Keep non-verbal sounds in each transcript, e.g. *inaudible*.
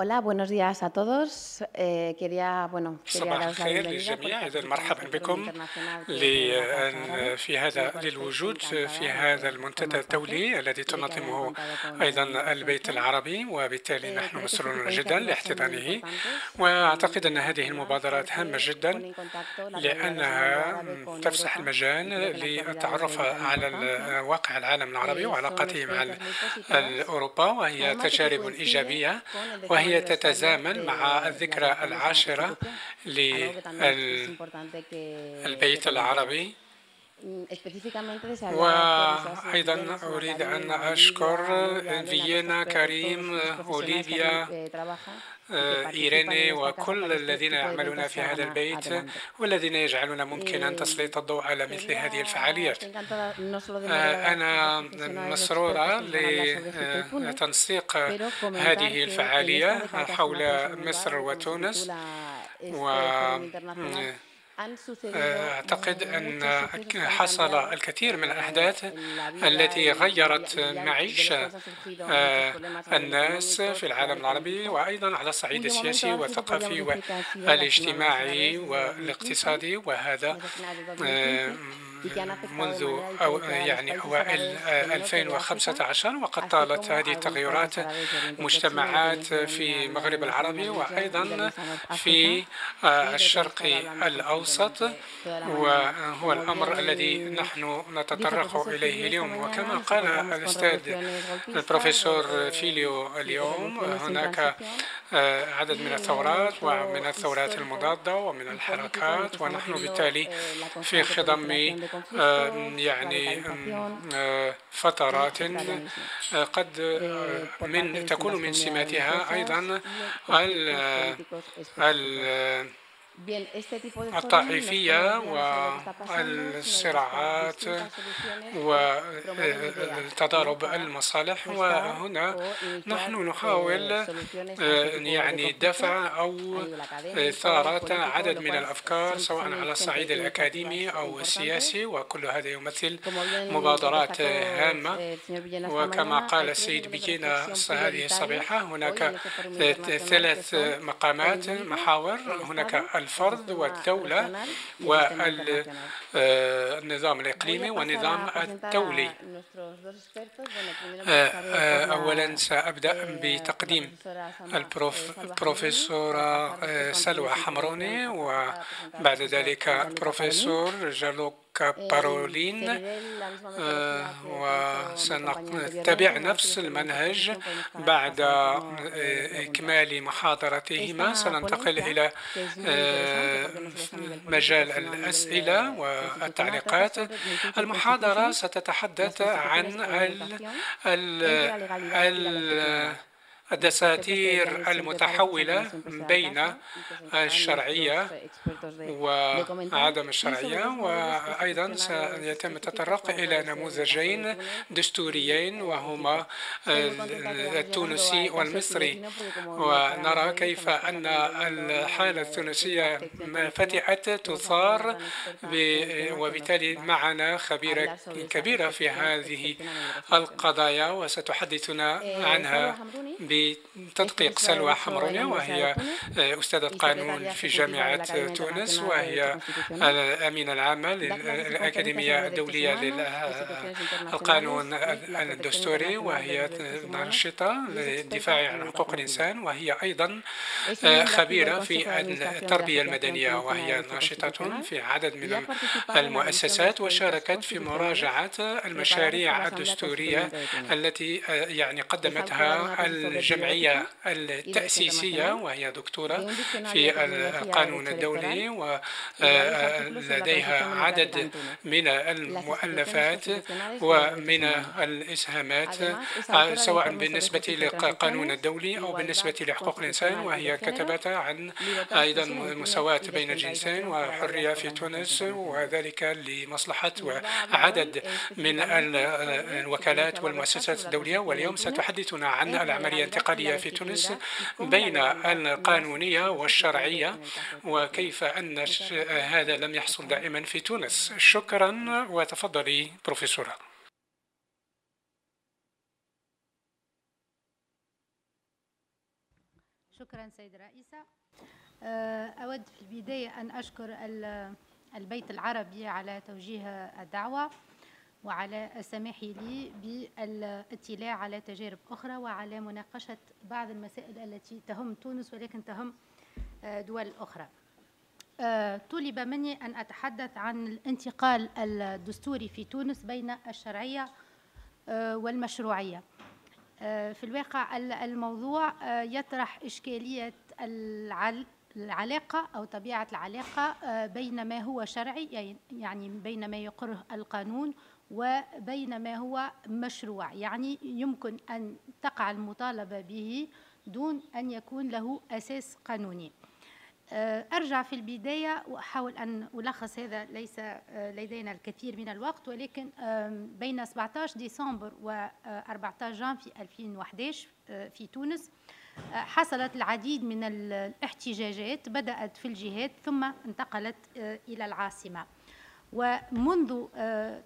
Hola, buenos días a todos. Eh, quería, bueno, quería صباح daros la الخير للجميع إذا مرحبا بكم في هذا للوجود في هذا المنتدى الدولي الذي تنظمه أيضا البيت. العربي وبالتالي Eh, نحن مسرورون جدا لاحتضانه وأعتقد أن هذه المبادرات هامة جدا لأنها تفسح المجال للتعرف على. واقع العالم العربي Eh, وعلاقته مع أوروبا وهي تجارب إيجابية el وهي تتزامن مع الذكرى العاشرة للبيت العربي. وأيضا أريد أن أشكر, فيينا كريم أوليفيا إيريني وكل الذين يعملون في هذا البيت والذين يجعلون ممكنا تسليط الضوء على مثل هذه الفعاليات. Eh, أنا مسرورة لتنسيق آه، هذه الفعالية حول مصر وتونس. أعتقد أن حصل الكثير من الأحداث التي غيرت معيشة الناس في العالم العربي وأيضا على الصعيد السياسي والثقافي والاجتماعي والاقتصادي وهذا منذ يعني أوائل 2015 وقد طالت هذه التغيرات مجتمعات في المغرب العربي وأيضا في الشرق الأوسط وهو الأمر الذي نحن نتطرق إليه اليوم. وكما قال الأستاذ البروفيسور فيليو اليوم هناك عدد من الثورات ومن الثورات المضادة ومن الحركات ونحن بالتالي في خضم يعني فترات آه، قد آه، من تكون من سماتها أيضا ال الطائفية والصراعات والتضارب المصالح وهنا نحن نحاول يعني دفع أو إثارة عدد من الأفكار سواء على الصعيد الأكاديمي أو السياسي وكل هذا يمثل مبادرات هامة وكما قال السيد بيكينا هذه الصبيحة هناك ثلاث مقامات محاور هناك الفرد والدولة والنظام الإقليمي والنظام الدولي أولا سأبدأ بتقديم البروفيسورة سلوى حمروني وبعد ذلك البروفيسور جالوك كبارولين آه، وسنتبع نفس المنهج بعد آه، إيه، إكمال محاضرتهما. سننتقل إلى آه، مجال الأسئلة والتعليقات المحاضرة ستتحدث عن ال ال الدساتير المتحولة بين الشرعية وعدم الشرعية وأيضا سيتم التطرق إلى نموذجين دستوريين وهما التونسي والمصري. ونرى كيف أن الحالة التونسية فتحت تثار وبالتالي معنا خبيرة كبيرة في هذه القضايا وستحدثنا عنها بتدقيق سلوى حمروني وهي أستاذة قانون في جامعة تونس وهي الأمينة العامة للأكاديمية الدولية للقانون الدستوري وهي ناشطة للدفاع عن حقوق الإنسان وهي أيضا خبيرة في التربية المدنية وهي ناشطة في عدد من المؤسسات وشاركت في مراجعة المشاريع الدستورية التي يعني قدمتها الجمعية التأسيسية وهي دكتورة في القانون الدولي ولديها عدد من المؤلفات ومن الإسهامات سواء بالنسبة للقانون الدولي أو بالنسبة لحقوق الإنسان وهي كتبت عن أيضا المساواة بين الجنسين وحرية في تونس وذلك لمصلحة وعدد من الوكالات والمؤسسات الدولية. واليوم ستحدثنا عن العملية الانتقالية في تونس بين القانونية والشرعية وكيف أن هذا لم يحصل دائما في تونس. شكرا وتفضلي بروفيسورة. شكرا سيد رئيسة أود في البداية أن أشكر البيت العربي على توجيه الدعوة. وعلى السماح لي بالاطلاع على تجارب أخرى وعلى مناقشة بعض المسائل التي تهم تونس ولكن تهم دول أخرى. طلب مني أن أتحدث عن الانتقال الدستوري في تونس بين الشرعية والمشروعية. في الواقع الموضوع يطرح إشكالية العلاقة أو طبيعة العلاقة بين ما هو شرعي يعني بين ما يقره القانون وبين ما هو مشروع. يعني يمكن أن تقع المطالبة به دون أن يكون له أساس قانوني. أرجع في البداية وأحاول أن ألخص هذا ليس لدينا الكثير من الوقت ولكن بين 17 ديسمبر و 14 جانفي 2011 في تونس حصلت العديد من الاحتجاجات بدأت في الجهات ثم انتقلت إلى العاصمة. ومنذ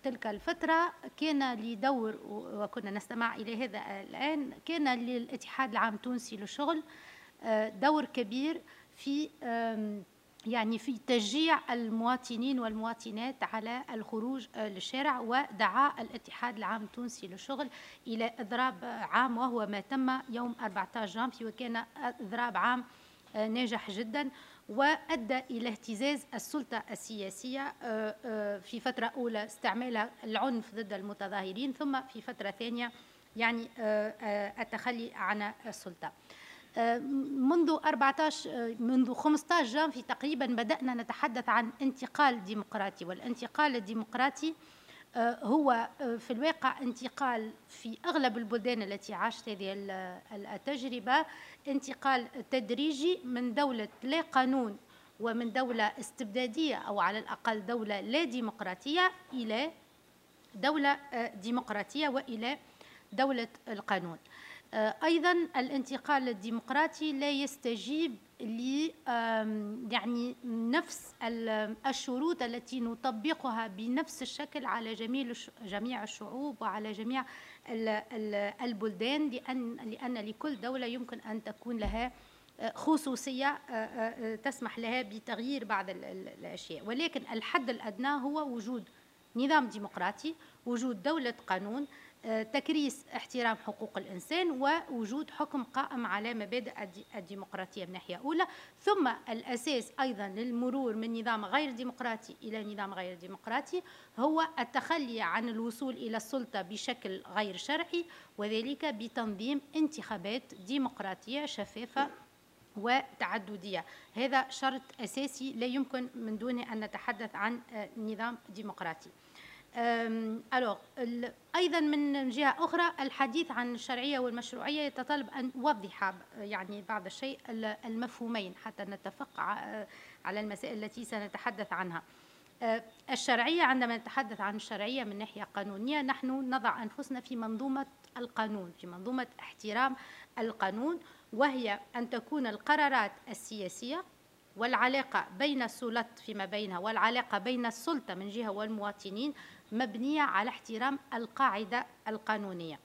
تلك الفترة كان لي دور وكنا نستمع إلى هذا الآن كان للاتحاد العام التونسي للشغل دور كبير في يعني في تشجيع المواطنين والمواطنات على الخروج للشارع ودعا الاتحاد العام التونسي للشغل إلى إضراب عام وهو ما تم يوم 14 جانفي وكان إضراب عام ناجح جدا. وأدى إلى اهتزاز السلطة السياسية في فترة أولى استعمال العنف ضد المتظاهرين ثم في فترة ثانية يعني التخلي عن السلطة. منذ 14 منذ 15 جانفي تقريبا بدأنا نتحدث عن انتقال ديمقراطي والانتقال الديمقراطي هو في الواقع انتقال في أغلب البلدان التي عاشت هذه التجربة انتقال تدريجي من دولة لا قانون ومن دولة استبدادية أو على الأقل دولة لا ديمقراطية إلى دولة ديمقراطية وإلى دولة القانون. أيضا الانتقال الديمقراطي لا يستجيب ل يعني نفس الشروط التي نطبقها بنفس الشكل على جميع جميع الشعوب وعلى جميع البلدان لأن لأن لكل دولة يمكن أن تكون لها خصوصية تسمح لها بتغيير بعض الأشياء. ولكن الحد الأدنى هو وجود نظام ديمقراطي وجود دولة قانون تكريس احترام حقوق الإنسان ووجود حكم قائم على مبادئ الديمقراطية من ناحية أولى ثم الأساس أيضا للمرور من نظام غير ديمقراطي إلى نظام غير ديمقراطي هو التخلي عن الوصول إلى السلطة بشكل غير شرعي وذلك بتنظيم انتخابات ديمقراطية شفافة وتعددية. هذا شرط أساسي لا يمكن من دونه أن نتحدث عن نظام ديمقراطي. ألوغ أيضا من جهة أخرى الحديث عن الشرعية والمشروعية يتطلب أن نوضح يعني بعض الشيء المفهومين حتى نتفق على المسائل التي سنتحدث عنها. الشرعية عندما نتحدث عن الشرعية من ناحية قانونية نحن نضع أنفسنا في منظومة القانون في منظومة احترام القانون وهي أن تكون القرارات السياسية والعلاقة بين السلطات فيما بينها والعلاقة بين السلطة من جهة والمواطنين مبنية على احترام القاعدة القانونية.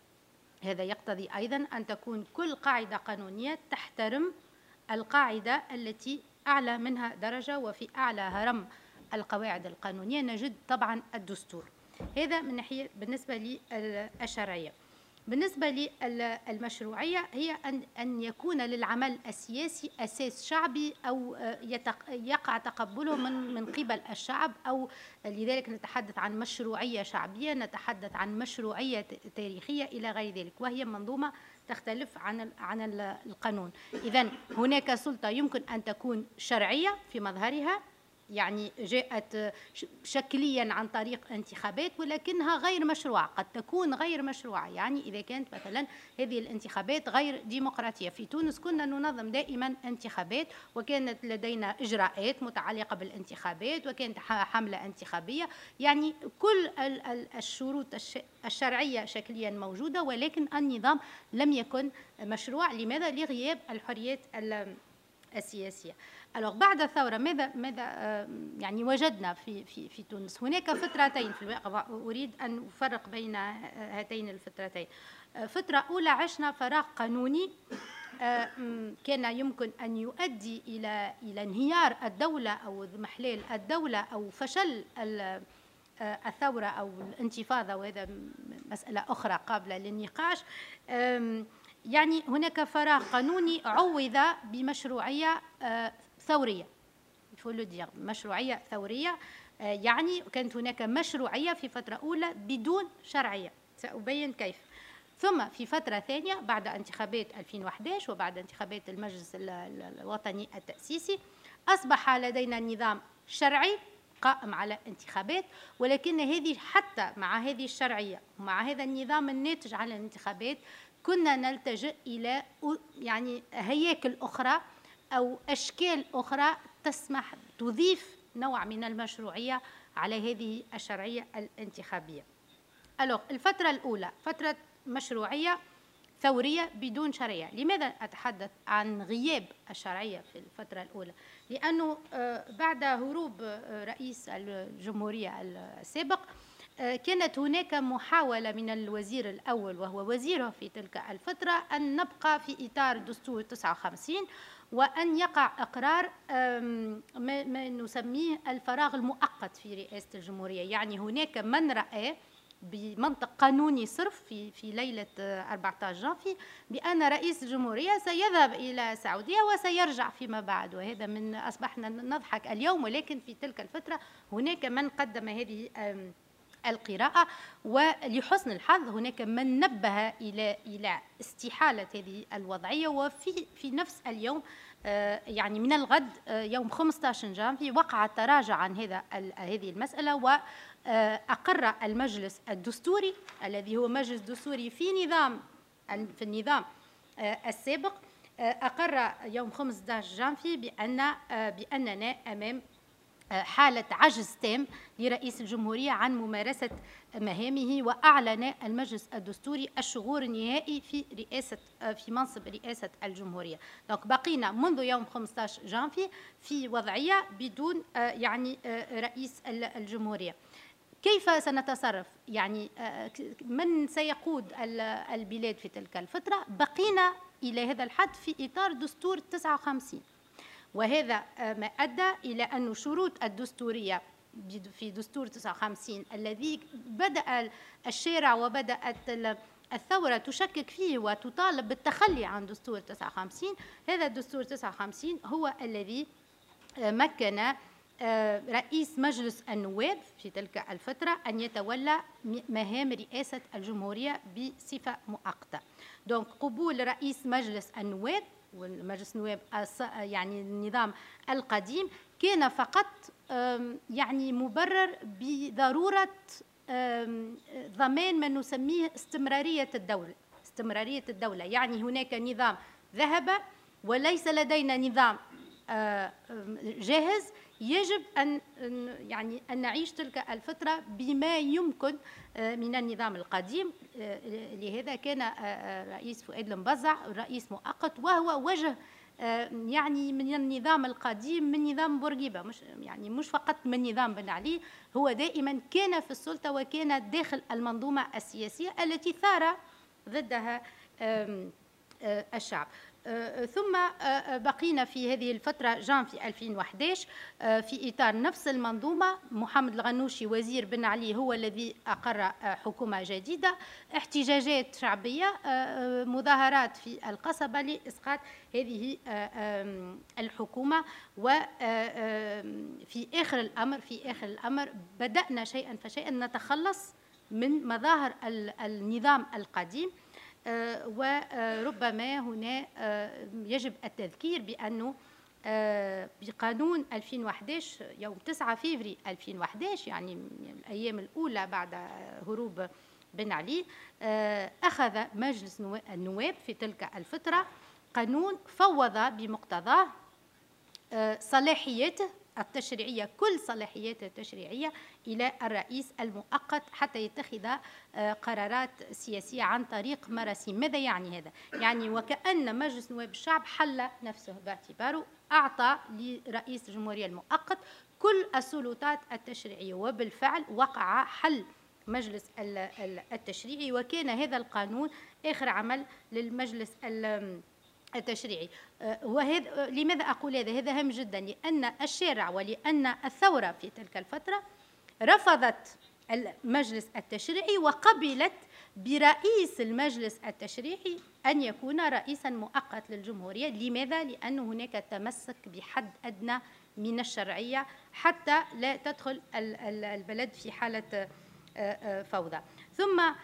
هذا يقتضي أيضا أن تكون كل قاعدة قانونية تحترم القاعدة التي أعلى منها درجة وفي أعلى هرم القواعد القانونية. نجد طبعا الدستور. هذا من ناحية بالنسبة للشرعية بالنسبة للمشروعية هي أن أن يكون للعمل السياسي أساس شعبي أو يقع تقبله من من قبل الشعب أو لذلك نتحدث عن مشروعية شعبية نتحدث عن مشروعية تاريخية إلى غير ذلك وهي منظومة تختلف عن عن القانون. إذا هناك سلطة يمكن أن تكون شرعية في مظهرها يعني جاءت شكليا عن طريق انتخابات ولكنها غير مشروعة قد تكون غير مشروعة. يعني إذا كانت مثلا هذه الانتخابات غير ديمقراطية. في تونس كنا ننظم دائما انتخابات وكانت لدينا إجراءات متعلقة بالانتخابات وكانت حملة انتخابية. يعني كل الشروط الشرعية شكليا موجودة ولكن النظام لم يكن مشروع. لماذا؟ لغياب الحريات السياسية. الوغ بعد الثورة ماذا ماذا يعني وجدنا في في في تونس؟ هناك فترتين في الواقع أريد أن أفرق بين هاتين الفترتين. فترة أولى عشنا فراغ قانوني كان يمكن أن يؤدي إلى إلى انهيار الدولة أو اضمحلال الدولة أو فشل الثورة أو الانتفاضة وهذا مسألة أخرى قابلة للنقاش. يعني هناك فراغ قانوني عوض بمشروعية ثورية مشروعية ثورية يعني كانت هناك مشروعية في فترة أولى بدون شرعية سأبين كيف. ثم في فترة ثانية بعد انتخابات 2011 وبعد انتخابات المجلس الوطني التأسيسي أصبح لدينا نظام شرعي قائم على انتخابات ولكن هذه حتى مع هذه الشرعية ومع هذا النظام الناتج على الانتخابات كنا نلتجئ إلى يعني هياكل أخرى أو أشكال أخرى تسمح تضيف نوع من المشروعية على هذه الشرعية الانتخابية. ألوغ الفترة الأولى فترة مشروعية ثورية بدون شرعية. لماذا أتحدث عن غياب الشرعية في الفترة الأولى؟ لأنه آه، بعد هروب آه، رئيس الجمهورية السابق آه، كانت هناك محاولة من الوزير الأول وهو وزيره في تلك الفترة أن نبقى في إطار دستور 59 وأن يقع إقرار ما نسميه الفراغ المؤقت في رئاسة الجمهورية. يعني هناك من رأى بمنطق قانوني صرف في في ليلة 14 جانفي بأن رئيس الجمهورية سيذهب إلى السعودية وسيرجع فيما بعد. وهذا من أصبحنا نضحك اليوم ولكن في تلك الفترة هناك من قدم هذه القراءة ولحسن الحظ هناك من نبه إلى إلى استحالة هذه الوضعية وفي في نفس اليوم آه، يعني من الغد آه، يوم 15 جانفي وقع التراجع عن هذا هذه المسألة وأقر المجلس الدستوري الذي هو مجلس دستوري في نظام في النظام آه، السابق أقر يوم 15 جانفي بأن بأننا أمام حالة عجز تام لرئيس الجمهورية عن ممارسة مهامه وأعلن المجلس الدستوري الشغور النهائي في رئاسة في منصب رئاسة الجمهورية. donc بقينا منذ يوم 15 جانفي في وضعية بدون يعني رئيس الجمهورية. كيف سنتصرف؟ يعني من سيقود البلاد في تلك الفترة؟ بقينا إلى هذا الحد في إطار دستور 59 وهذا ما أدى إلى أن شروط الدستورية في دستور 59 الذي بدأ الشارع وبدأت الثورة تشكك فيه وتطالب بالتخلي عن دستور 59 هذا الدستور 59 هو الذي مكن رئيس مجلس النواب في تلك الفترة أن يتولى مهام رئاسة الجمهورية بصفة مؤقتة. دونك قبول رئيس مجلس النواب والمجلس النواب يعني النظام القديم كان فقط يعني مبرر بضرورة ضمان ما نسميه استمرارية الدولة استمرارية الدولة. يعني هناك نظام ذهب وليس لدينا نظام جاهز. يجب أن يعني أن نعيش تلك الفترة بما يمكن آه، من النظام القديم. آه، لهذا كان آه، رئيس فؤاد المبزع رئيس مؤقت وهو وجه يعني من النظام القديم من نظام بورقيبة. مش يعني مش فقط من نظام بن علي هو دائما كان في السلطة وكان داخل المنظومة السياسية التي ثار ضدها الشعب آه، ثم آه، آه، بقينا في هذه الفترة جان في 2011 في إطار نفس المنظومة. محمد الغنوشي وزير بن علي هو الذي أقر حكومة جديدة. احتجاجات شعبية مظاهرات في القصبة لإسقاط هذه الحكومة. وفي آخر الأمر في آخر الأمر بدأنا شيئا فشيئا نتخلص من مظاهر النظام القديم. آه، وربما هنا آه، يجب التذكير بأنه آه، بقانون 2011 يوم 9 فيفري 2011 يعني الأيام الأولى بعد هروب بن علي أخذ مجلس النواب في تلك الفترة قانون فوض بمقتضاه صلاحياته التشريعية كل صلاحياته التشريعية إلى الرئيس المؤقت حتى يتخذ آه، قرارات سياسية عن طريق مراسيم ماذا يعني هذا؟ يعني وكأن مجلس نواب الشعب حل نفسه باعتباره أعطى لرئيس الجمهورية المؤقت كل السلطات التشريعية وبالفعل وقع حل مجلس التشريعي وكان هذا القانون آخر عمل للمجلس التشريعي وهذا لماذا أقول هذا؟ هذا هام جدا. لأن الشارع ولأن الثورة في تلك الفترة رفضت المجلس التشريعي وقبلت برئيس المجلس التشريعي أن يكون رئيسا مؤقت للجمهورية. لماذا؟ لأن هناك تمسك بحد أدنى من الشرعية حتى لا تدخل البلد في حالة آه، آه، فوضى. ثم آه،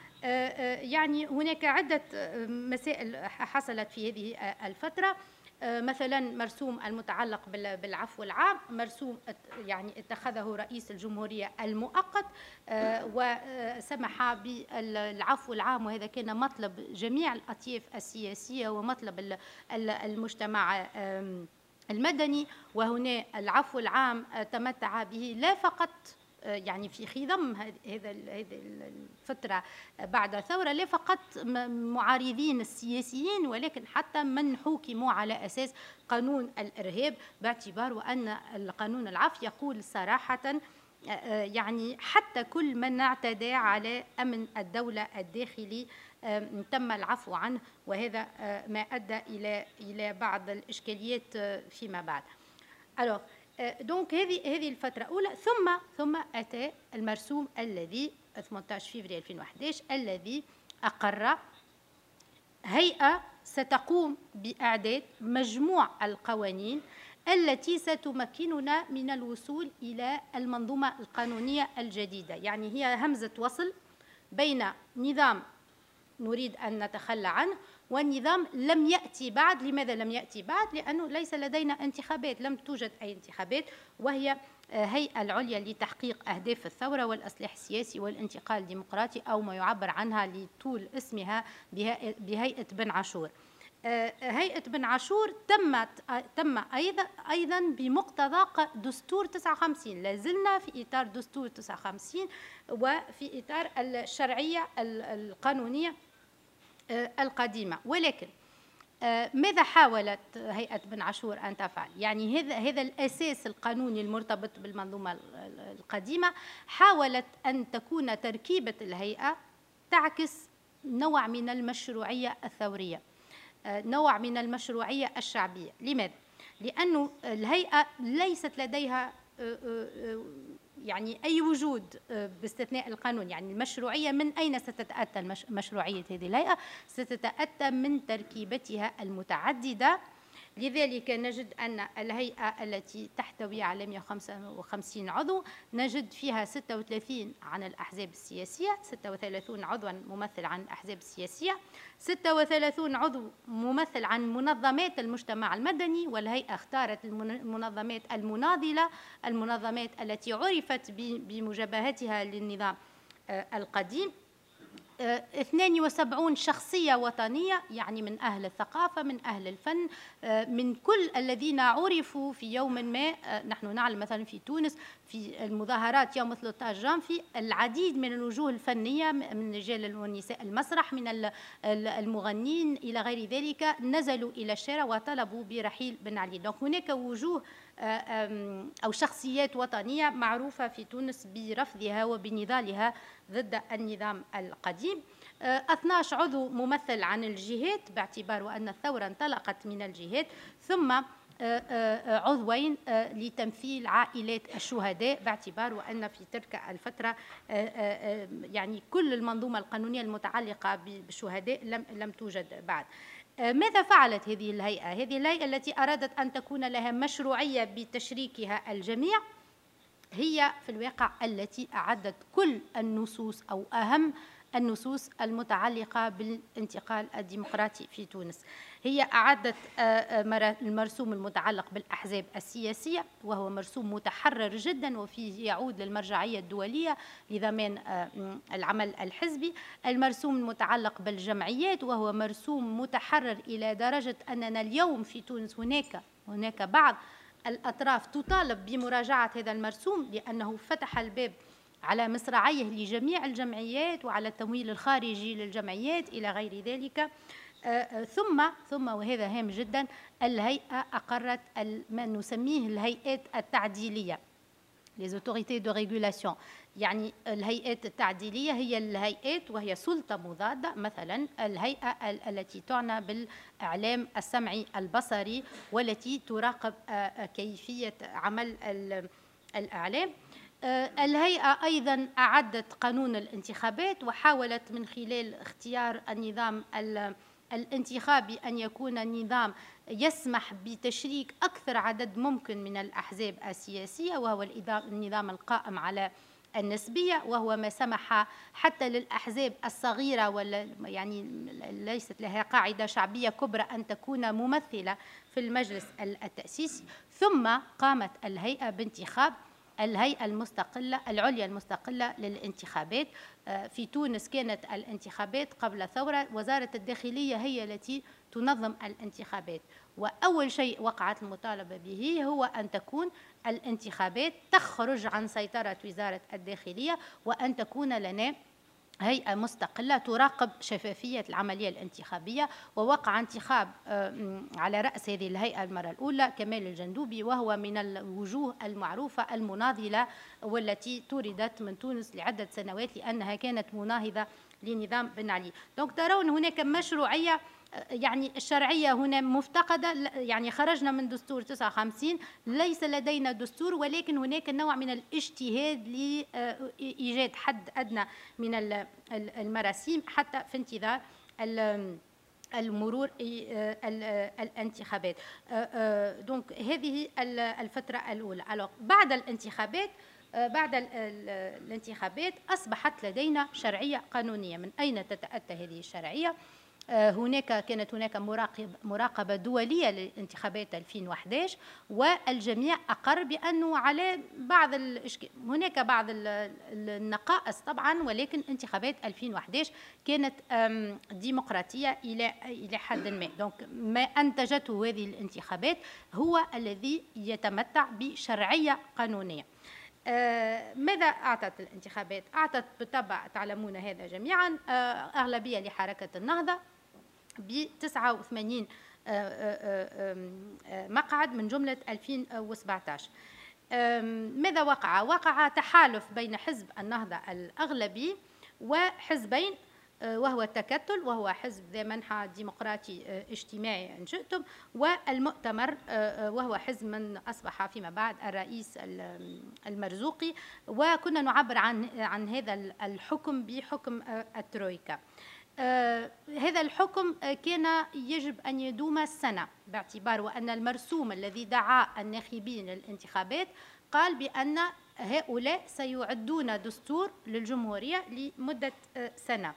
يعني هناك عدة مسائل حصلت في هذه الفترة. مثلا مرسوم المتعلق بالعفو العام مرسوم يعني اتخذه رئيس الجمهورية المؤقت وسمح بالعفو العام وهذا كان مطلب جميع الأطياف السياسية ومطلب المجتمع المدني. وهنا العفو العام تمتع به لا فقط يعني في خضم هذا الفترة بعد الثورة لا فقط معارضين السياسيين ولكن حتى من حوكموا على أساس قانون الإرهاب باعتبار أن القانون العفو يقول صراحة يعني حتى كل من اعتدى على أمن الدولة الداخلي تم العفو عنه وهذا ما أدى إلى إلى بعض الإشكاليات فيما بعد. Alors, دونك هذه هذه الفترة الأولى ثم ثم أتى المرسوم الذي 18 فبراير 2011 الذي أقر هيئة ستقوم بإعداد مجموع القوانين التي ستمكننا من الوصول إلى المنظومة القانونية الجديدة. يعني هي همزة وصل بين نظام نريد أن نتخلى عنه والنظام لم يأتي بعد. لماذا لم يأتي بعد؟ لأنه ليس لدينا انتخابات لم توجد أي انتخابات وهي هيئة العليا لتحقيق أهداف الثورة والإصلاح السياسي والانتقال الديمقراطي أو ما يعبر عنها لطول اسمها بهيئة بن عاشور. هيئة بن عاشور تمت تم أيضا أيضا بمقتضى دستور 59 لازلنا في إطار دستور 59 وفي إطار الشرعية القانونية آه، القديمة ولكن آه، ماذا حاولت هيئة بن عاشور أن تفعل؟ يعني هذا هذا الأساس القانوني المرتبط بالمنظومة القديمة حاولت أن تكون تركيبة الهيئة تعكس نوع من المشروعية الثورية آه، نوع من المشروعية الشعبية لماذا؟ لأن الهيئة ليست لديها يعني أي وجود آه، باستثناء القانون يعني المشروعية من أين ستتأتى مشروعية هذه الهيئة؟ ستتأتى من تركيبتها المتعددة لذلك نجد أن الهيئة التي تحتوي على 155 عضو نجد فيها 36 عن الأحزاب السياسية 36 عضوا ممثل عن الأحزاب السياسية 36 عضو ممثل عن منظمات المجتمع المدني والهيئة اختارت المنظمات المناضلة المنظمات التي عرفت بمجابهتها للنظام آه، القديم. 72 شخصية وطنية يعني من أهل الثقافة من أهل الفن آه، من كل الذين عرفوا في يوم ما آه، نحن نعلم مثلا في تونس في المظاهرات يوم 13 جانفي العديد من الوجوه الفنية من رجال ونساء المسرح من المغنين إلى غير ذلك نزلوا إلى الشارع وطلبوا برحيل بن علي. donc هناك وجوه آه، أو شخصيات وطنية معروفة في تونس برفضها وبنضالها ضد النظام القديم. 12 آه، عضو ممثل عن الجهات باعتبار أن الثورة انطلقت من الجهات ثم آه، آه، عضوين لتمثيل عائلات الشهداء باعتبار أن في تلك الفترة يعني كل المنظومة القانونية المتعلقة بالشهداء لم لم توجد بعد. ماذا فعلت هذه الهيئة؟ هذه الهيئة التي أرادت أن تكون لها مشروعية بتشريكها الجميع هي في الواقع التي أعدت كل النصوص أو أهم النصوص المتعلقة بالانتقال الديمقراطي في تونس هي أعدت آه، آه، المرسوم المتعلق بالأحزاب السياسية وهو مرسوم متحرر جدا وفيه يعود للمرجعية الدولية لضمان آه، العمل الحزبي. المرسوم المتعلق بالجمعيات وهو مرسوم متحرر إلى درجة أننا اليوم في تونس. هناك هناك بعض الأطراف تطالب بمراجعة هذا المرسوم لأنه فتح الباب على مصراعيه لجميع الجمعيات وعلى التمويل الخارجي للجمعيات إلى غير ذلك. ثم ثم وهذا هام جدا الهيئة أقرت ما نسميه الهيئات التعديلية les autorités de régulation. يعني الهيئات التعديلية هي الهيئات وهي سلطة مضادة مثلا الهيئة التي تعنى بالإعلام السمعي البصري والتي تراقب كيفية عمل الإعلام. الهيئة أيضا أعدت قانون الانتخابات وحاولت من خلال اختيار النظام الانتخابي أن يكون نظام يسمح بتشريك أكثر عدد ممكن من الأحزاب السياسية وهو النظام القائم على النسبية وهو ما سمح حتى للأحزاب الصغيرة ولا يعني ليست لها قاعدة شعبية كبرى أن تكون ممثلة في المجلس التأسيسي. ثم قامت الهيئة بانتخاب الهيئة المستقلة العليا المستقلة للانتخابات. آه، في تونس كانت الانتخابات قبل ثورة. وزارة الداخلية هي التي تنظم الانتخابات. وأول شيء وقعت المطالبة به هو أن تكون الانتخابات تخرج عن سيطرة وزارة الداخلية وأن تكون لنا هيئة مستقلة تراقب شفافية العملية الانتخابية ووقع انتخاب آه، على رأس هذه الهيئة المرة الأولى كمال الجندوبي وهو من الوجوه المعروفة المناضلة والتي طردت من تونس لعدة سنوات لأنها كانت مناهضة لنظام بن علي. donc ترون هناك مشروعية يعني الشرعية هنا مفتقدة يعني خرجنا من دستور 59 ليس لدينا دستور ولكن هناك نوع من الاجتهاد لإيجاد حد أدنى من المراسيم حتى في انتظار المرور الانتخابات. دونك هذه الفترة الأولى. بعد الانتخابات بعد الانتخابات أصبحت لدينا شرعية قانونية. من أين تتأتى هذه الشرعية؟ آه، هناك كانت هناك مراقب مراقبة دولية لانتخابات 2011 والجميع أقر بأنه على بعض الإشك... هناك بعض النقائص طبعا ولكن انتخابات 2011 كانت ديمقراطية إلى إلى حد ما. دونك ما أنتجته هذه الانتخابات هو الذي يتمتع بشرعية قانونية. آه ماذا أعطت الانتخابات؟ أعطت بالطبع تعلمون هذا جميعا آه أغلبية لحركة النهضة. ب 89 آه، آه، آه، مقعد من جملة 2017 ماذا وقع؟ وقع تحالف بين حزب النهضة الأغلبي وحزبين وهو التكتل وهو حزب ذا منحى ديمقراطي اجتماعي إن شئتم والمؤتمر وهو حزب من أصبح فيما بعد الرئيس المرزوقي. وكنا نعبر عن عن هذا الحكم بحكم الترويكا. هذا الحكم آه كان يجب أن يدوم سنة باعتبار وأن المرسوم الذي دعا الناخبين للانتخابات قال بأن هؤلاء سيعدون دستور للجمهورية لمدة آه سنة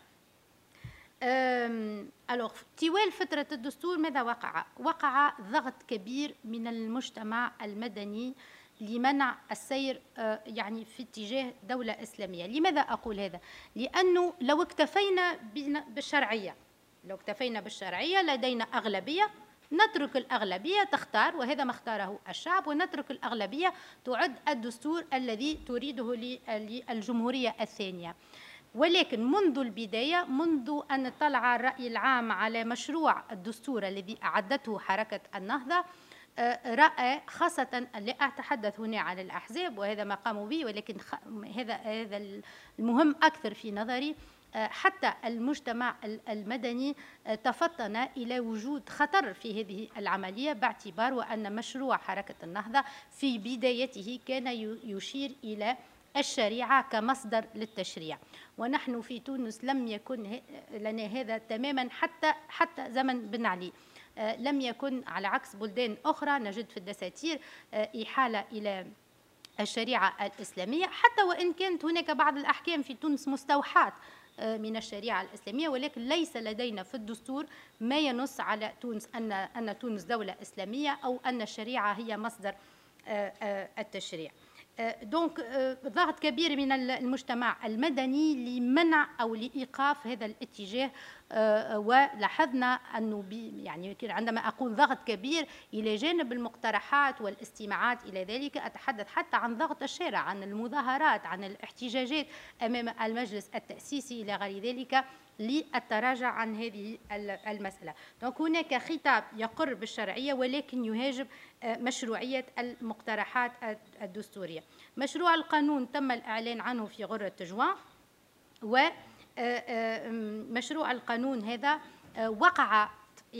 طوال فترة الدستور ماذا وقع؟ وقع ضغط كبير من المجتمع المدني لمنع السير آه، يعني في اتجاه دولة إسلامية لماذا أقول هذا؟ لأنه لو اكتفينا بالشرعية لو اكتفينا بالشرعية لدينا أغلبية نترك الأغلبية تختار وهذا ما اختاره الشعب ونترك الأغلبية تعد الدستور الذي تريده للجمهورية الثانية ولكن منذ البداية منذ أن طلع الرأي العام على مشروع الدستور الذي أعدته حركة النهضة رأى خاصة لا أتحدث هنا عن الأحزاب وهذا ما قاموا به ولكن هذا هذا المهم أكثر في نظري. آه، حتى المجتمع المدني آه، تفطن إلى وجود خطر في هذه العملية باعتبار وأن مشروع حركة النهضة في بدايته كان يشير إلى الشريعة كمصدر للتشريع. ونحن في تونس لم يكن لنا هذا تماما حتى حتى زمن بن علي. لم يكن على عكس بلدان أخرى نجد في الدساتير آه، إحالة إلى الشريعة الإسلامية حتى وإن كانت هناك بعض الأحكام في تونس مستوحاة آه، من الشريعة الإسلامية ولكن ليس لدينا في الدستور ما ينص على تونس أن أن تونس دولة إسلامية أو أن الشريعة هي مصدر التشريع. donc ضغط كبير من المجتمع المدني لمنع أو لإيقاف هذا الاتجاه. ولاحظنا أنه يعني عندما أقول ضغط كبير إلى جانب المقترحات والاستماعات إلى ذلك أتحدث حتى عن ضغط الشارع عن المظاهرات عن الاحتجاجات أمام المجلس التأسيسي إلى غير ذلك. للتراجع عن هذه المسألة. دونك هناك خطاب يقر بالشرعية ولكن يهاجم آه، مشروعية المقترحات الدستورية. مشروع القانون تم الإعلان عنه في غرة جوان و آه، آه، القانون هذا وقع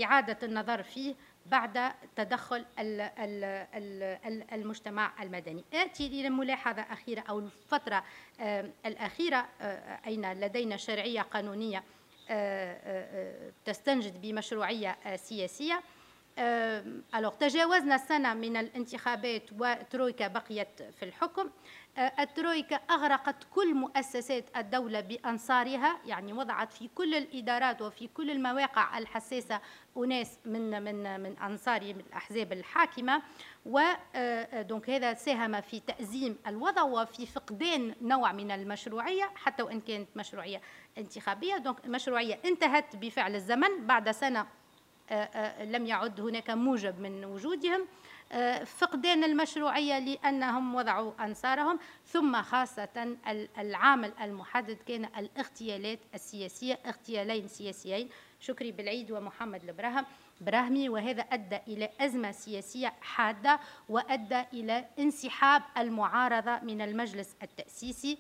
إعادة النظر فيه بعد تدخل المجتمع المدني. آتي إلى ملاحظة أخيرة أو الفترة الأخيرة أين لدينا شرعية قانونية تستنجد بمشروعية سياسية. تجاوزنا سنة من الانتخابات وترويكا بقيت في الحكم. الترويكا أغرقت كل مؤسسات الدولة بأنصارها يعني وضعت في كل الإدارات وفي كل المواقع الحساسة أناس من من من أنصار الأحزاب الحاكمة و donc هذا ساهم في تأزيم الوضع وفي فقدان نوع من المشروعية حتى وإن كانت مشروعية انتخابية. donc المشروعية انتهت بفعل الزمن بعد سنة لم يعد هناك موجب من وجودهم. فقدان المشروعية لأنهم وضعوا أنصارهم ثم خاصة العامل المحدد كان الاغتيالات السياسية اغتيالين سياسيين. شكري بالعيد ومحمد البراهم براهمي. وهذا أدى إلى أزمة سياسية حادة وأدى إلى انسحاب المعارضة من المجلس التأسيسي.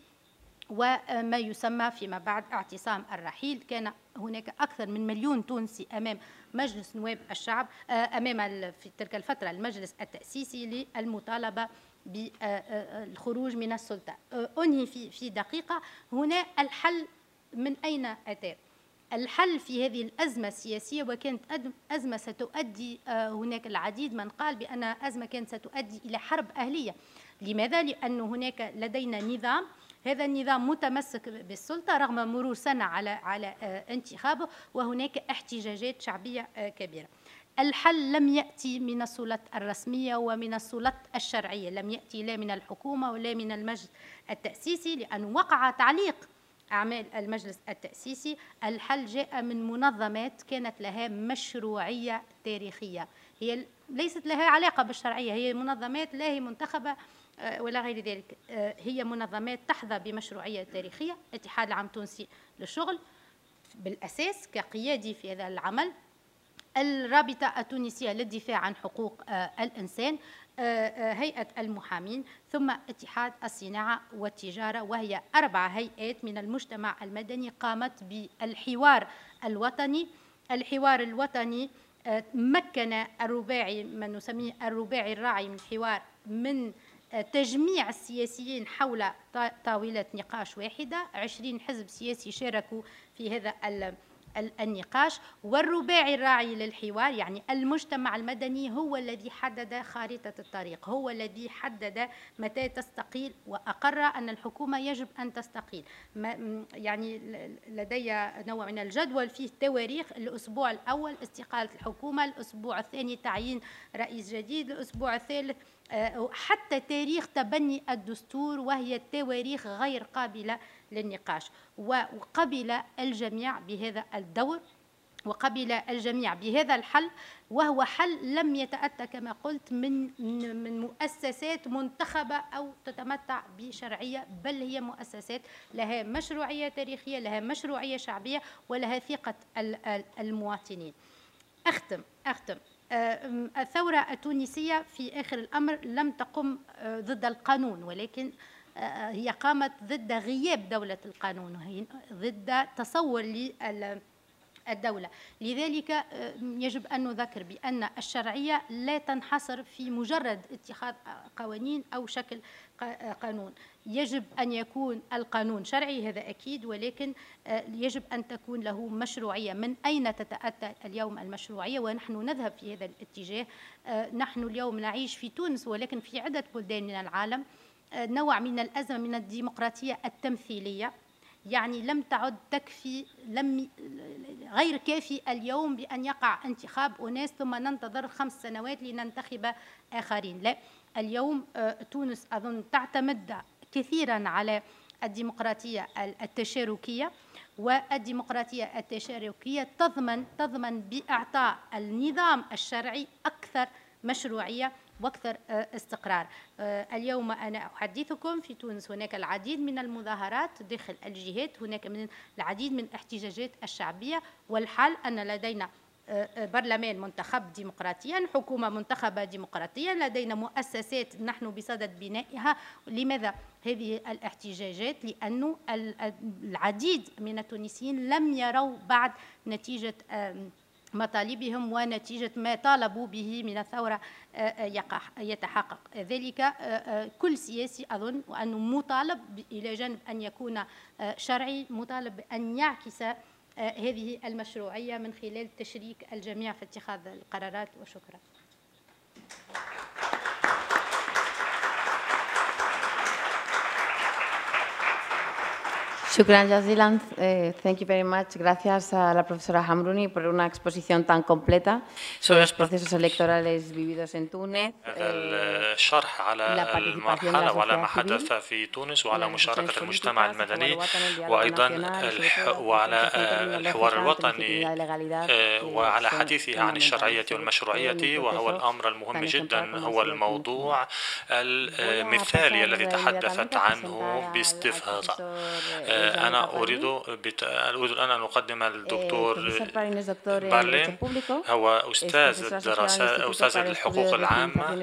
وما يسمى فيما بعد اعتصام الرحيل. كان هناك أكثر من مليون تونسي أمام مجلس نواب الشعب آه، أمام في تلك الفترة المجلس التأسيسي للمطالبة بالخروج من السلطة. آه، أنهي في في دقيقة. هنا الحل من أين أتى؟ الحل في هذه الأزمة السياسية وكانت أزمة ستؤدي آه، هناك العديد من قال بأن أزمة كانت ستؤدي إلى حرب أهلية. لماذا؟ لأن هناك لدينا نظام هذا النظام متمسك بالسلطة رغم مرور سنة على على آه، انتخابه وهناك احتجاجات شعبية آه، كبيرة. الحل لم يأتي من السلطات الرسمية ومن السلطات الشرعية لم يأتي لا من الحكومة ولا من المجلس التأسيسي لأن وقع تعليق أعمال المجلس التأسيسي. الحل جاء من منظمات كانت لها مشروعية تاريخية. هي ليست لها علاقة بالشرعية هي منظمات لا هي منتخبة ولا غير ذلك. آه، هي منظمات تحظى بمشروعية تاريخية اتحاد العام التونسي للشغل بالأساس كقيادي في هذا العمل الرابطة التونسية للدفاع عن حقوق آه، الإنسان هيئة المحامين ثم اتحاد الصناعة والتجارة وهي أربع هيئات من المجتمع المدني قامت بالحوار الوطني. الحوار الوطني مكن الرباعي ما نسميه الرباعي الراعي من الحوار من تجميع السياسيين حول طاولة نقاش واحدة. عشرين حزب سياسي شاركوا في هذا النقاش والرباعي الراعي للحوار يعني المجتمع المدني هو الذي حدد خارطة الطريق هو الذي حدد متى تستقيل وأقر أن الحكومة يجب أن تستقيل. يعني لدي نوع من الجدول فيه تواريخ الأسبوع الأول استقالة الحكومة الأسبوع الثاني تعيين رئيس جديد الأسبوع الثالث آه، حتى تاريخ تبني الدستور وهي تواريخ غير قابلة للنقاش. وقبل الجميع بهذا الدور وقبل الجميع بهذا الحل وهو حل لم يتأتى كما قلت من من مؤسسات منتخبة أو تتمتع بشرعية بل هي مؤسسات لها مشروعية تاريخية لها مشروعية شعبية ولها ثقة المواطنين. أختم أختم. آه، الثورة التونسية في آخر الأمر لم تقم آه، ضد القانون ولكن هي قامت ضد غياب دولة القانون ضد تصور الدولة. لذلك يجب أن نذكر بأن الشرعية لا تنحصر في مجرد اتخاذ قوانين أو شكل قانون. يجب أن يكون القانون شرعي هذا أكيد ولكن آه، يجب أن تكون له مشروعية. من أين تتأتى اليوم المشروعية؟ ونحن نذهب في هذا الاتجاه. آه، نحن اليوم نعيش في تونس ولكن في عدة بلدان من العالم. آه، نوع من الأزمة من الديمقراطية التمثيلية. يعني لم تعد تكفي لم غير كافي اليوم بأن يقع انتخاب أناس ثم ننتظر خمس سنوات لننتخب آخرين. لا اليوم تونس أظن تعتمد كثيرا على الديمقراطية التشاركية والديمقراطية التشاركية تضمن تضمن بإعطاء النظام الشرعي أكثر مشروعية وأكثر استقرار. اليوم أنا أحدثكم في تونس. هناك العديد من المظاهرات داخل الجهات. هناك من العديد من الاحتجاجات الشعبية. والحل أن لدينا برلمان منتخب ديمقراطيا حكومة منتخبة ديمقراطيا لدينا مؤسسات نحن بصدد بنائها. لماذا هذه الاحتجاجات؟ لأنه العديد من التونسيين لم يروا بعد نتيجة مطالبهم ونتيجة ما طالبوا به من الثورة يتحقق. ذلك كل سياسي أظن وأنه مطالب إلى جانب أن يكون شرعي مطالب أن يعكس هذه المشروعية من خلال تشريك الجميع في اتخاذ القرارات. وشكرا. Shukran Jazilan, eh, thank you very much. Gracias a la profesora Hamruni por una exposición tan completa sobre los procesos electorales vividos en Túnez. الشرح على المرحلة وعلى ما حدث في تونس وعلى مشاركة المجتمع المدني وأيضا *laughs* وعلى الحوار الوطني وعلى حديثه عن الشرعية والمشروعية وهو الأمر المهم جدا هو الموضوع المثالي الذي تحدثت عنه باستفاضة أنا أريد. أريد الآن أن أقدم الدكتور بارلين هو أستاذ الدراسات أستاذ الحقوق العامة.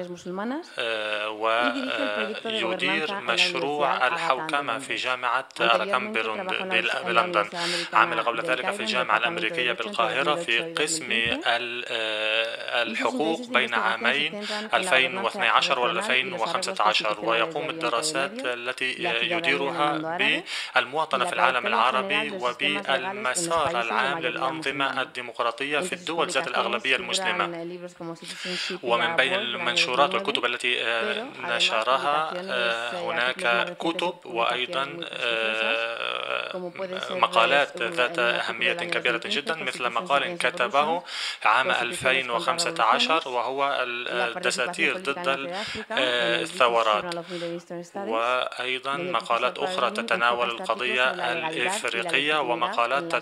ويدير مشروع الحوكمة في جامعة أراكام بلندن. عمل قبل ذلك في الجامعة الأمريكية بالقاهرة في قسم الحقوق بين عامين 2012 و 2015 ويقوم الدراسات التي يديرها بالمواطنة المواطنة في العالم العربي وبالمسار العام للأنظمة الديمقراطية في الدول ذات الأغلبية المسلمة. ومن بين المنشورات والكتب التي آه، نشرها آه، هناك كتب وأيضا آه، مقالات ذات أهمية كبيرة جدا مثل مقال كتبه عام 2015 وهو الدساتير ضد الثورات. وأيضا مقالات أخرى تتناول القضية الإفريقية ومقالات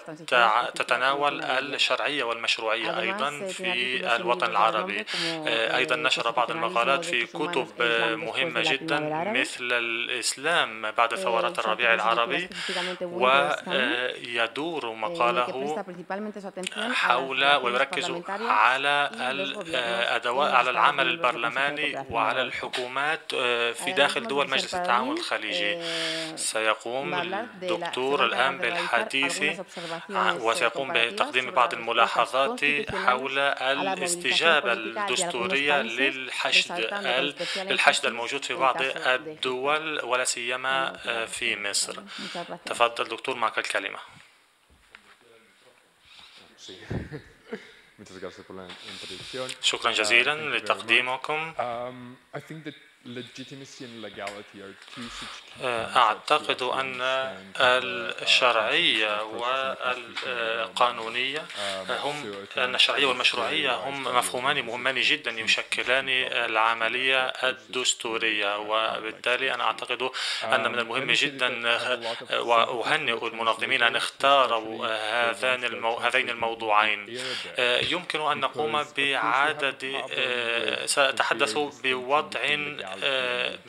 تتناول الشرعية والمشروعية أيضا في الوطن العربي. أيضا نشر بعض المقالات في كتب مهمة جدا مثل الإسلام بعد ثورات الربيع العربي ويدور مقاله حول ويركز على الأدوات على العمل البرلماني وعلى الحكومات في داخل دول مجلس التعاون الخليجي. سيقوم الدكتور الآن بالحديث وسيقوم بتقديم بعض الملاحظات حول الاستجابة الدستورية للحشد للحشد الموجود في بعض الدول ولا سيما في مصر. تفضل دكتور معك الكلمة. *laughs* شكرا جزيلا لتقديمكم. آه، أعتقد أن الشرعية والقانونية هم أن الشرعية والمشروعية هم مفهومان مهمان جدا يشكلان العملية الدستورية. وبالتالي أنا أعتقد أن من المهم جدا وأهنئ المنظمين أن اختاروا هذان المو... هذين الموضوعين. يمكن أن نقوم بعدد سأتحدث بوضع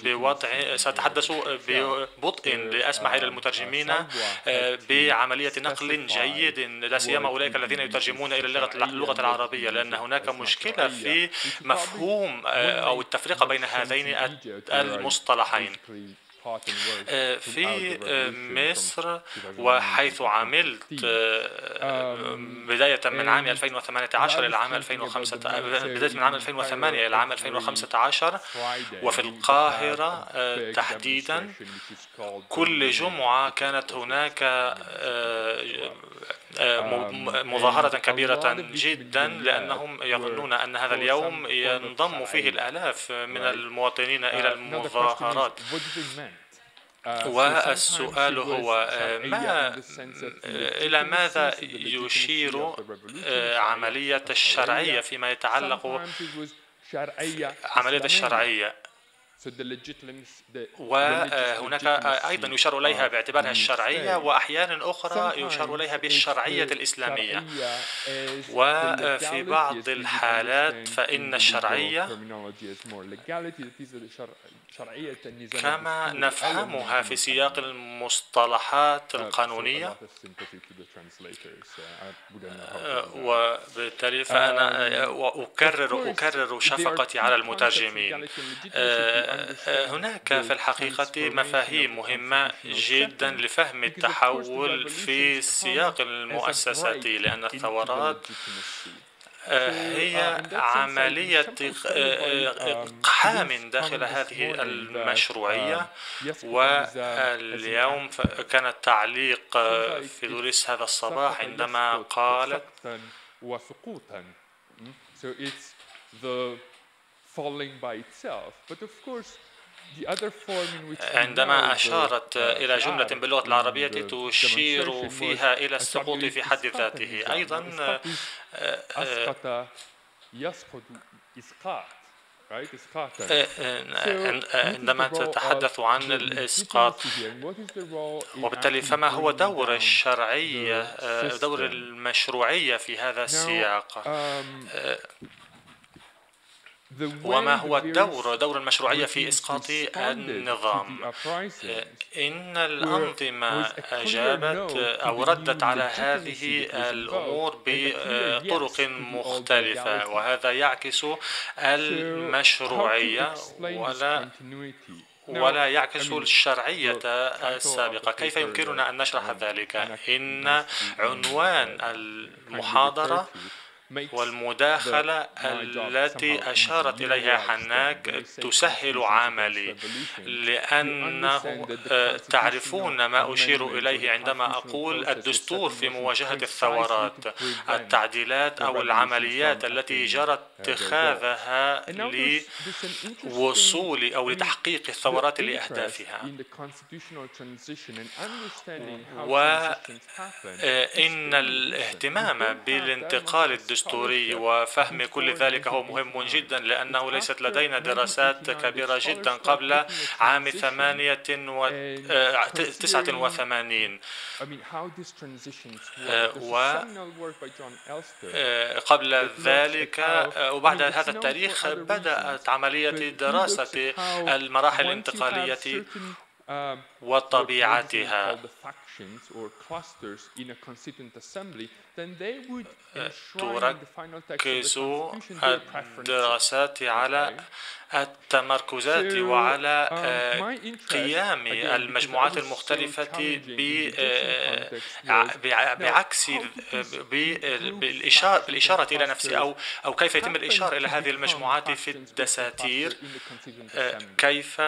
بوضع سأتحدث ببطء لأسمح إلى المترجمين بعملية نقل جيد لا سيما أولئك الذين يترجمون إلى اللغة العربية لأن هناك مشكلة في مفهوم أو التفرقة بين هذين المصطلحين. آه، في آه، مصر وحيث عملت آه، بداية من عام 2018 إلى عام 2005 بداية من عام 2008 إلى عام 2015 وفي القاهرة تحديدا كل جمعة كانت هناك مظاهرة كبيرة جدا لأنهم يظنون أن هذا اليوم ينضم فيه الآلاف من المواطنين إلى المظاهرات. والسؤال هو ما إلى ماذا يشير عملية الشرعية فيما يتعلق عملية الشرعية. وهناك أيضا يشار إليها باعتبارها الشرعية وأحيانا أخرى يشار إليها بالشرعية الإسلامية. وفي بعض الحالات فإن الشرعية كما نفهمها في سياق المصطلحات القانونية. وبالتالي فأنا أكرر أكرر شفقتي على المترجمين. هناك في الحقيقة مفاهيم مهمة جدا لفهم التحول في السياق المؤسساتي لأن الثورات هي عملية إقحام داخل هذه المشروعية. واليوم كان التعليق في دوريس هذا الصباح عندما قالت وسقوطا. So it's the falling by itself. But of course عندما أشارت إلى جملة باللغة العربية تشير فيها إلى السقوط في حد ذاته. أيضا أسقط يسقط إسقاط عندما تتحدث عن الإسقاط وبالتالي فما هو دور الشرعية دور المشروعية في هذا السياق؟ وما هو الدور دور المشروعية في إسقاط النظام؟ إن الأنظمة أجابت أو ردت على هذه الأمور بطرق مختلفة وهذا يعكس المشروعية ولا ولا يعكس الشرعية السابقة. كيف يمكننا أن نشرح ذلك؟ إن عنوان المحاضرة والمداخلة التي أشارت إليها حناك تسهل عملي لأنه تعرفون ما أشير إليه عندما أقول الدستور في مواجهة الثورات التعديلات أو العمليات التي جرت اتخاذها لوصول أو لتحقيق الثورات لأهدافها. وإن الاهتمام بالانتقال الدستوري الدستوري وفهم كل ذلك هو مهم جدا لأنه ليست لدينا دراسات كبيرة جدا قبل عام ثمانية و تسعة وثمانين. و قبل ذلك وبعد هذا التاريخ بدأت عملية دراسة المراحل الانتقالية وطبيعتها. تركز الدراسات على التمركزات وعلى قيام المجموعات المختلفة بعكس بالإشارة, بالإشارة إلى نفسها أو أو كيف يتم الإشارة إلى هذه المجموعات في الدساتير كيف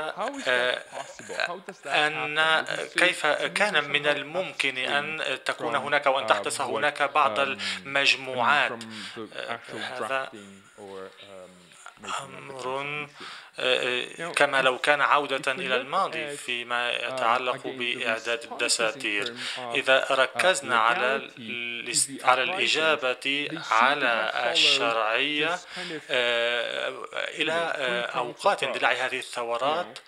أن كيف كان من الممكن أن تكون هناك وأن تحدث هناك بعض المجموعات؟ هذا أمر كما لو كان عودة إلى الماضي فيما يتعلق بإعداد الدساتير. إذا ركزنا على على الإجابة على الشرعية إلى أوقات اندلاع هذه الثورات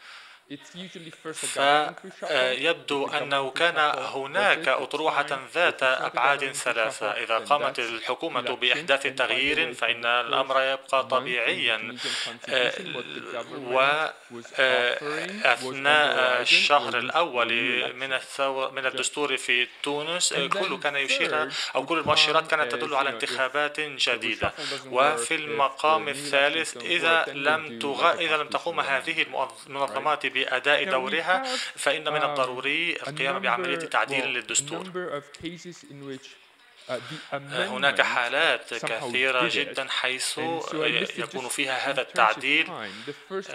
فيبدو أنه كان هناك أطروحة ذات أبعاد ثلاثة. إذا قامت الحكومة بإحداث تغيير فإن الأمر يبقى طبيعيا. وأثناء الشهر الأول من من الدستور في تونس كل كان يشير أو كل المؤشرات كانت تدل على انتخابات جديدة. وفي المقام الثالث إذا لم تغ... إذا لم تقوم هذه المنظمات بأداء دورها فإن من الضروري القيام بعملية تعديل للدستور. هناك حالات كثيرة جدا حيث يكون فيها هذا التعديل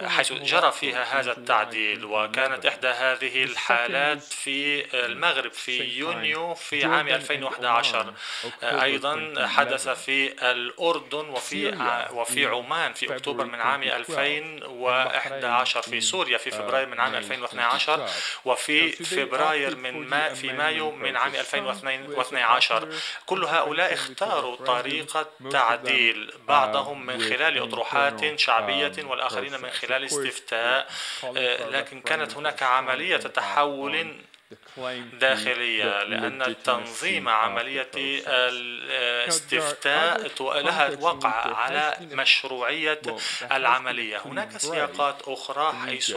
حيث جرى فيها هذا التعديل. وكانت إحدى هذه الحالات في المغرب في يونيو في عام 2011 أيضا حدث في الأردن وفي وفي عمان في أكتوبر من عام 2011 في سوريا في فبراير من عام 2012 وفي فبراير من ما في مايو من عام 2012 كل هؤلاء اختاروا طريقة تعديل بعضهم من خلال أطروحات شعبية والآخرين من خلال استفتاء. لكن كانت هناك عملية تحول داخلية لأن تنظيم عملية الاستفتاء لها وقع على مشروعية العملية. هناك سياقات أخرى حيث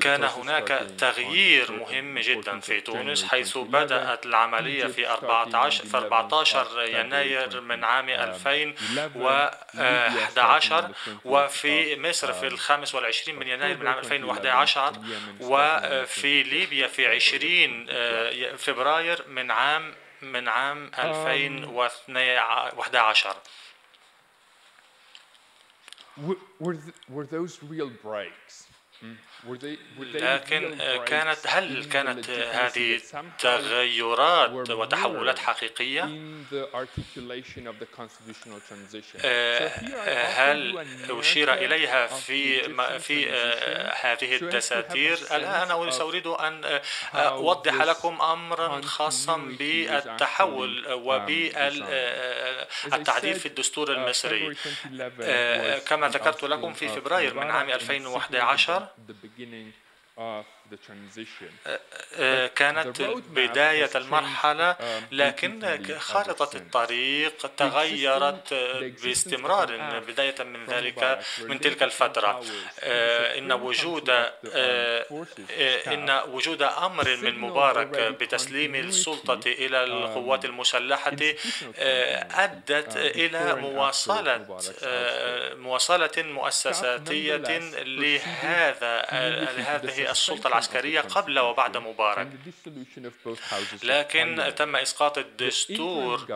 كان هناك تغيير مهم جدا في تونس حيث بدأت العملية في 14 في 14 يناير من عام 2011 وفي مصر في الخامس والعشرين من يناير من عام 2011 وفي ليبيا في 20 20 آه، فبراير من عام من عام 2011 were, were those real breaks? لكن كانت هل كانت هذه تغيرات وتحولات حقيقية؟ آه، هل أشير إليها في في آه، هذه الدساتير؟ الآن سأريد أن آه، أوضح لكم أمرا خاصا بالتحول وبالتعديل في الدستور المصري كما ذكرت لكم في فبراير من عام 2011 the beginning of كانت بداية المرحلة لكن خارطة الطريق تغيرت باستمرار. بداية من ذلك من تلك الفترة. إن وجود إن وجود أمر من مبارك بتسليم السلطة إلى القوات المسلحة أدت إلى مواصلة مواصلة مؤسساتية لهذا لهذه السلطة العسكرية. قبل وبعد مبارك لكن تم إسقاط الدستور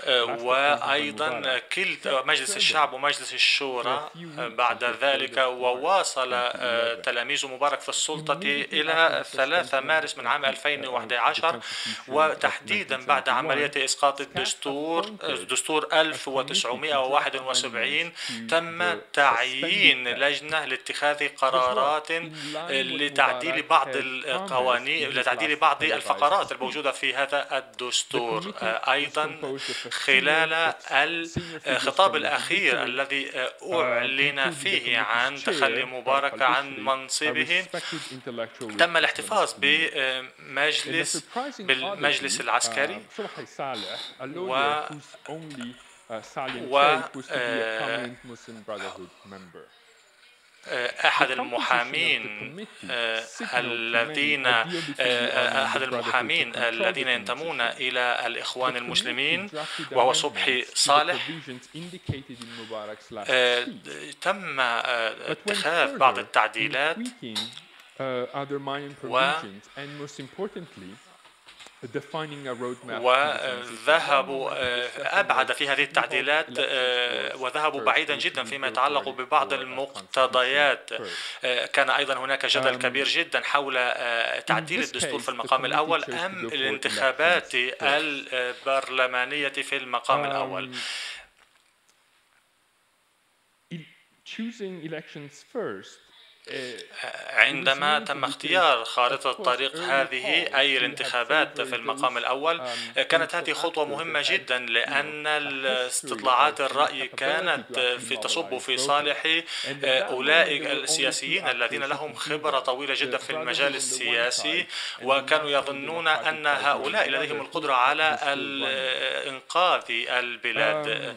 آه، وأيضا كلتا مجلس الشعب ومجلس الشورى آه، بعد ذلك وواصل آه، تلاميذ مبارك في السلطة إلى 3 مارس من عام 2011 وتحديدا بعد عملية إسقاط الدستور دستور 1971 تم تعيين لجنة لاتخاذ قرارات لتعديل بعض القوانين لتعديل بعض الفقرات الموجودة في هذا الدستور أيضا خلال الخطاب الأخير الذي أعلن فيه عن تخلي مبارك عن منصبه تم الاحتفاظ بمجلس بالمجلس العسكري و و أحد المحامين الذين أحد المحامين الذين ينتمون إلى الإخوان المسلمين وهو صبحي صالح. تم اتخاذ بعض التعديلات و وذهبوا آه، أبعد في هذه التعديلات آه، وذهبوا بعيدا جدا فيما يتعلق ببعض المقتضيات. آه، كان أيضا هناك جدل um, كبير جدا حول تعديل الدستور في المقام الأول أم الانتخابات البرلمانية في المقام الأول؟ choosing elections first عندما تم اختيار خارطة الطريق هذه أي الانتخابات في المقام الأول كانت هذه خطوة مهمة جدا لأن استطلاعات الرأي كانت في تصب في صالح أولئك السياسيين الذين لهم خبرة طويلة جدا في المجال السياسي وكانوا يظنون أن هؤلاء لديهم القدرة على إنقاذ البلاد.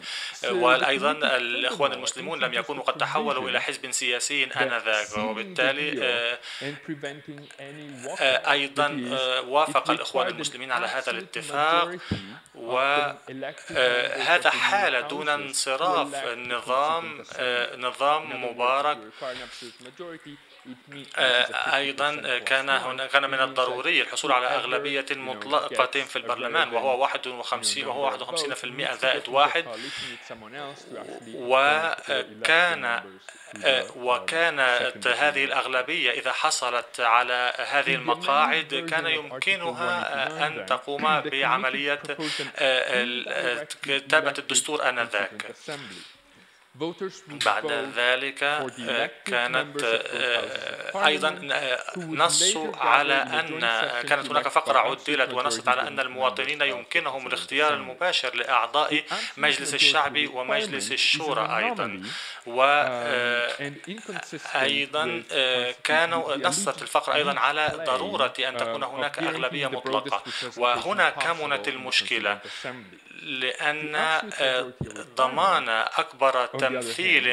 وأيضا الإخوان المسلمون لم يكونوا قد تحولوا إلى حزب سياسي آنذاك. وبالتالي آه، آه، أيضا آه، وافق الإخوان المسلمين على هذا الاتفاق وهذا حال دون انصراف النظام نظام مبارك. أيضا كان هنا كان من الضروري الحصول على أغلبية مطلقة في البرلمان وهو 51 وهو 51% زائد واحد. وكان وكانت هذه الأغلبية إذا حصلت على هذه المقاعد كان يمكنها أن تقوم بعملية كتابة الدستور آنذاك. بعد ذلك آه، كانت آه، أيضا آه، نصوا على أن كانت هناك فقرة عدلت ونصت على أن المواطنين يمكنهم الاختيار المباشر لأعضاء مجلس الشعب ومجلس الشورى أيضا. وأيضا كانوا نصت الفقرة أيضا على ضرورة أن تكون هناك أغلبية مطلقة. وهنا كمنت المشكلة. لأن آه، ضمان أكبر تمثيل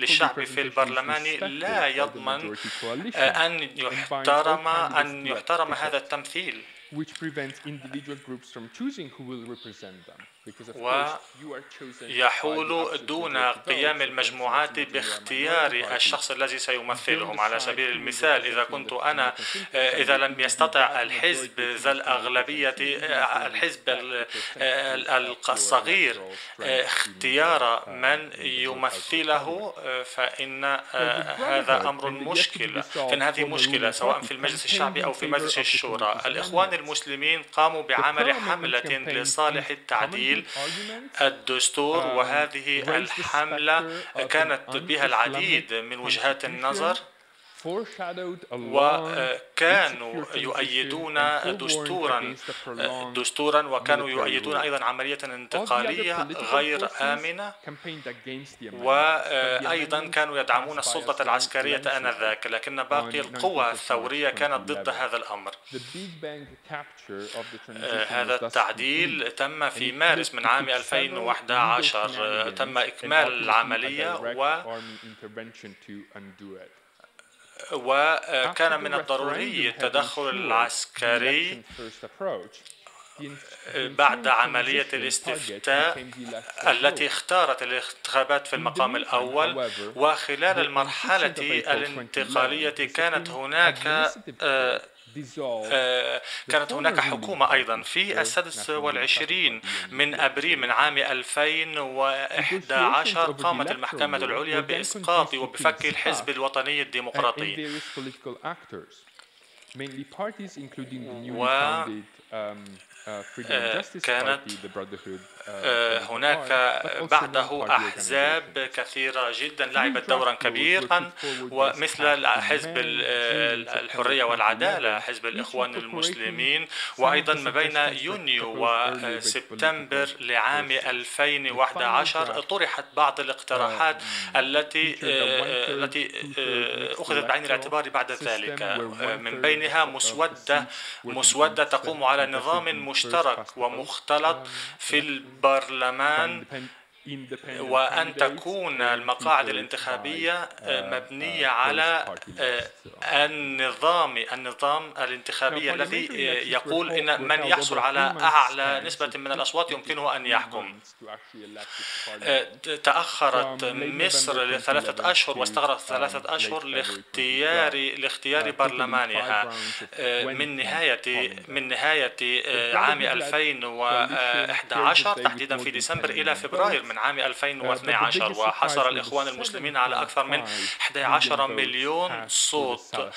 للشعب في البرلمان. لا يضمن آه، أن يحترم أن يحترم هذا التمثيل. Which prevents individual groups from choosing who will represent them. ويحول دون قيام المجموعات باختيار الشخص الذي سيمثلهم على سبيل المثال. إذا كنت أنا إذا لم يستطع الحزب ذا الأغلبية الحزب الصغير. اختيار من يمثله فإن هذا أمر مشكلة فإن هذه مشكلة سواء في المجلس الشعبي أو في مجلس الشورى. الإخوان المسلمين قاموا بعمل حملة لصالح التعديل. الدستور وهذه الحملة كانت بها العديد من وجهات النظر. وكانوا يؤيدون دستورا دستورا وكانوا يؤيدون أيضا عملية انتقالية غير آمنة. وأيضا كانوا يدعمون السلطة العسكرية آنذاك لكن باقي القوى الثورية كانت ضد هذا الأمر. هذا التعديل تم في مارس من عام 2011 تم إكمال العملية و وكان من الضروري التدخل العسكري بعد عملية الاستفتاء التي اختارت الانتخابات في المقام الأول وخلال المرحلة الانتقالية كانت هناك كانت هناك حكومة أيضا في السادس والعشرين من أبريل من عام 2011 قامت المحكمة العليا بإسقاط وبفك الحزب الوطني الديمقراطي. و كانت آه، هناك بعده أحزاب كثيرة جدا لعبت دورا كبيرا ومثل حزب الحرية والعدالة حزب الإخوان المسلمين وأيضا ما بين يونيو وسبتمبر لعام 2011 طرحت بعض الاقتراحات التي آه، التي آه، أخذت بعين الاعتبار بعد ذلك. من بينها مسودة مسودة تقوم على نظام مشترك ومختلط في برلمان وأن تكون المقاعد الانتخابية مبنية على النظام النظام الانتخابي الذي يقول إن من يحصل على أعلى نسبة من الأصوات يمكنه أن يحكم. تأخرت مصر لثلاثة أشهر واستغرقت ثلاثة أشهر لاختيار لاختيار برلمانها. من نهاية من نهاية عام 2011 تحديدا في ديسمبر إلى فبراير من من عام 2012 وحصل الإخوان المسلمين على أكثر من 11 مليون صوت.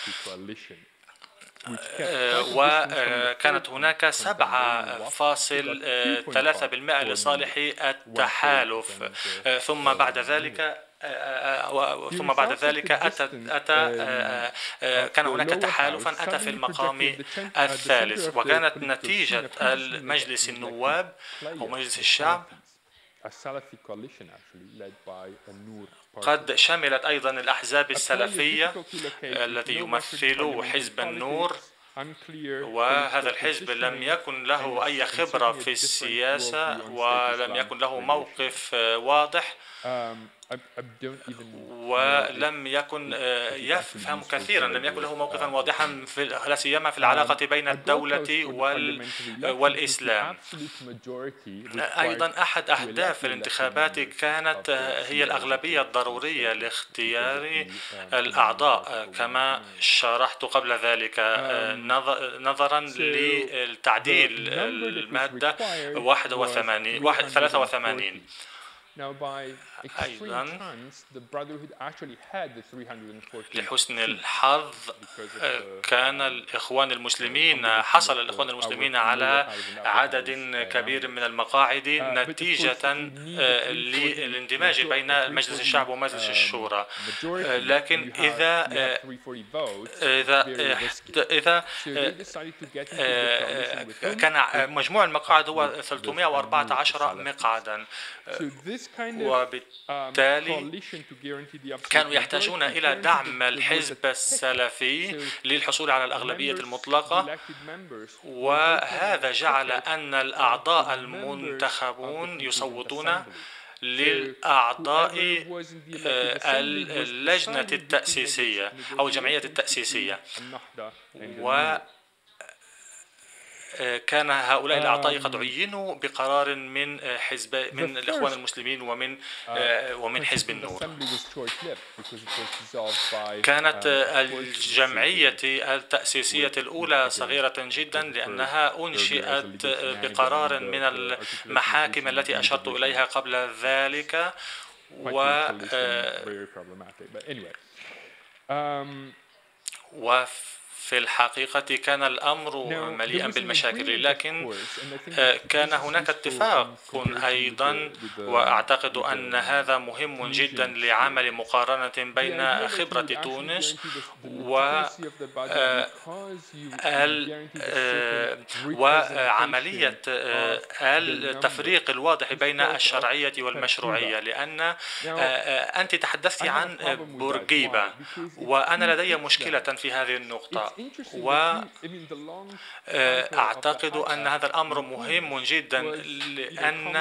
آه، وكانت هناك 7.3% لصالح التحالف. آه، ثم بعد ذلك ثم بعد ذلك أتى, أتى كان هناك تحالفا أتى في المقام الثالث وكانت نتيجة المجلس النواب أو مجلس الشعب قد شملت أيضا الأحزاب السلفية التي يمثل حزب النور. وهذا الحزب لم يكن له أي خبرة في السياسة ولم يكن له موقف واضح. Um, ولم يكن آه، يفهم كثيرا لم يكن له موقفا واضحا في لا سيما في العلاقة بين الدولة والإسلام. أيضا أحد أهداف الانتخابات كانت هي الأغلبية الضرورية لاختيار الأعضاء. كما شرحت قبل ذلك نظرا للتعديل المادة 81 83 أيضا لحسن الحظ آه، كان الإخوان المسلمين حصل الإخوان المسلمين على عدد كبير من المقاعد نتيجة آه، للاندماج بين مجلس الشعب ومجلس الشورى. آه، لكن إذا إذا إذا كان مجموع المقاعد هو 314 مقعدا. وبالتالي كانوا يحتاجون إلى دعم الحزب السلفي للحصول على الأغلبية المطلقة. وهذا جعل أن الأعضاء المنتخبون يصوتون للأعضاء آه، اللجنة التأسيسية أو الجمعية التأسيسية. و كان هؤلاء الأعضاء قد عينوا بقرار من حزب من الإخوان المسلمين ومن uh, ومن حزب النور. كانت الجمعية التأسيسية الأولى صغيرة جدا لأنها أنشئت بقرار من المحاكم التي أشرت إليها قبل ذلك و وفي في الحقيقة كان الأمر مليئا بالمشاكل. لكن آه، كان هناك اتفاق أيضا وأعتقد أن هذا مهم جدا لعمل مقارنة بين خبرة تونس و آه، آه، وعملية التفريق الواضح بين الشرعية والمشروعية. لأن أنت تحدثت عن بورقيبة وأنا لدي مشكلة في هذه النقطة. وأعتقد آه، أن هذا الأمر مهم جدا لأن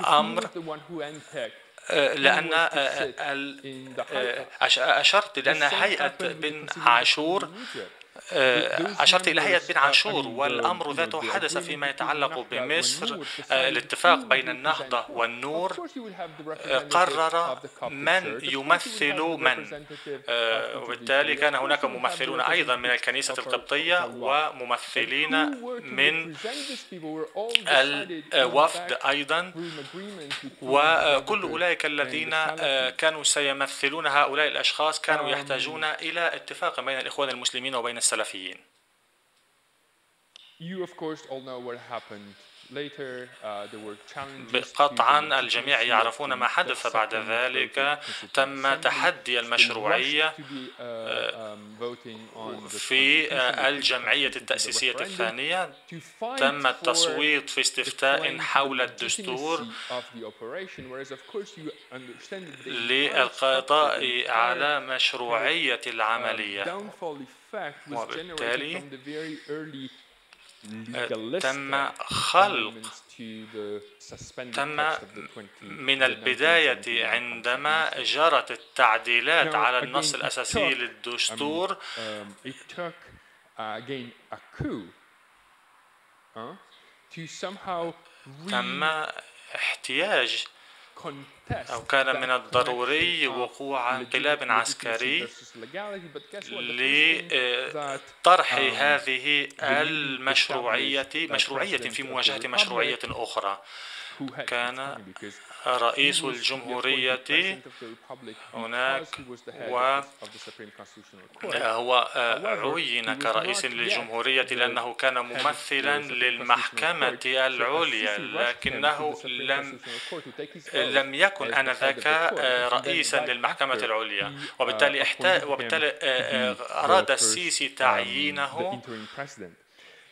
الأمر آه، لأن أشرت لأن هيئة بن عاشور آه، أشرت إلى هيئة بن عاشور والأمر ذاته حدث فيما يتعلق بمصر آه، الاتفاق بين النهضة والنور. آه، قرر من يمثل من. وبالتالي كان هناك ممثلون أيضا من الكنيسة القبطية وممثلين من الوفد أيضا. وكل أولئك الذين كانوا سيمثلون هؤلاء الأشخاص كانوا يحتاجون إلى اتفاق بين الإخوان المسلمين وبين السلفيين. Uh, قطعا الجميع يعرفون ما حدث بعد ذلك. تم تحدي المشروعية uh, um, في الجمعية التأسيسية الثانية. تم التصويت في استفتاء حول الدستور للقضاء على مشروعية العملية. وبالتالي تم خلق. تم من البداية عندما جرت التعديلات على النص الأساسي للدستور. تم احتياج أو كان من الضروري وقوع انقلاب عسكري لطرح هذه المشروعية مشروعية في مواجهة مشروعية أخرى. كان رئيس الجمهورية هناك وهو عين كرئيس للجمهورية لأنه كان ممثلا للمحكمة العليا لكنه لم لم يكن آنذاك رئيسا للمحكمة العليا. وبالتالي وبالتالي أراد السيسي تعيينه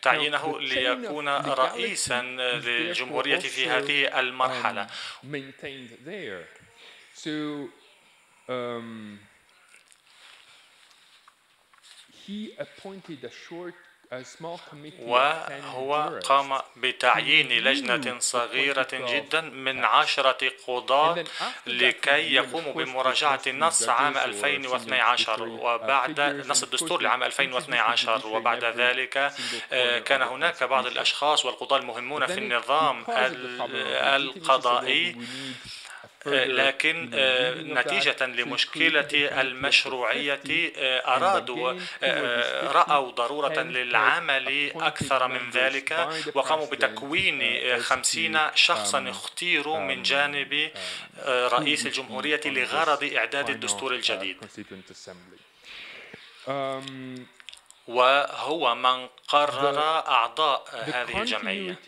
تعيينه ليكون رئيسا للجمهورية في هذه المرحلة. um, he appointed a short وهو قام بتعيين لجنة صغيرة جدا من عشرة قضاة لكي يقوموا بمراجعة النص عام 2012 وبعد نص الدستور لعام 2012 وبعد ذلك آه، كان هناك بعض الأشخاص والقضاة المهمون في النظام القضائي. لكن نتيجة لمشكلة المشروعية أرادوا رأوا ضرورة للعمل أكثر من ذلك وقاموا بتكوين خمسين شخصا اختيروا من جانب رئيس الجمهورية لغرض إعداد الدستور الجديد. وهو من قرر أعضاء هذه الجمعية.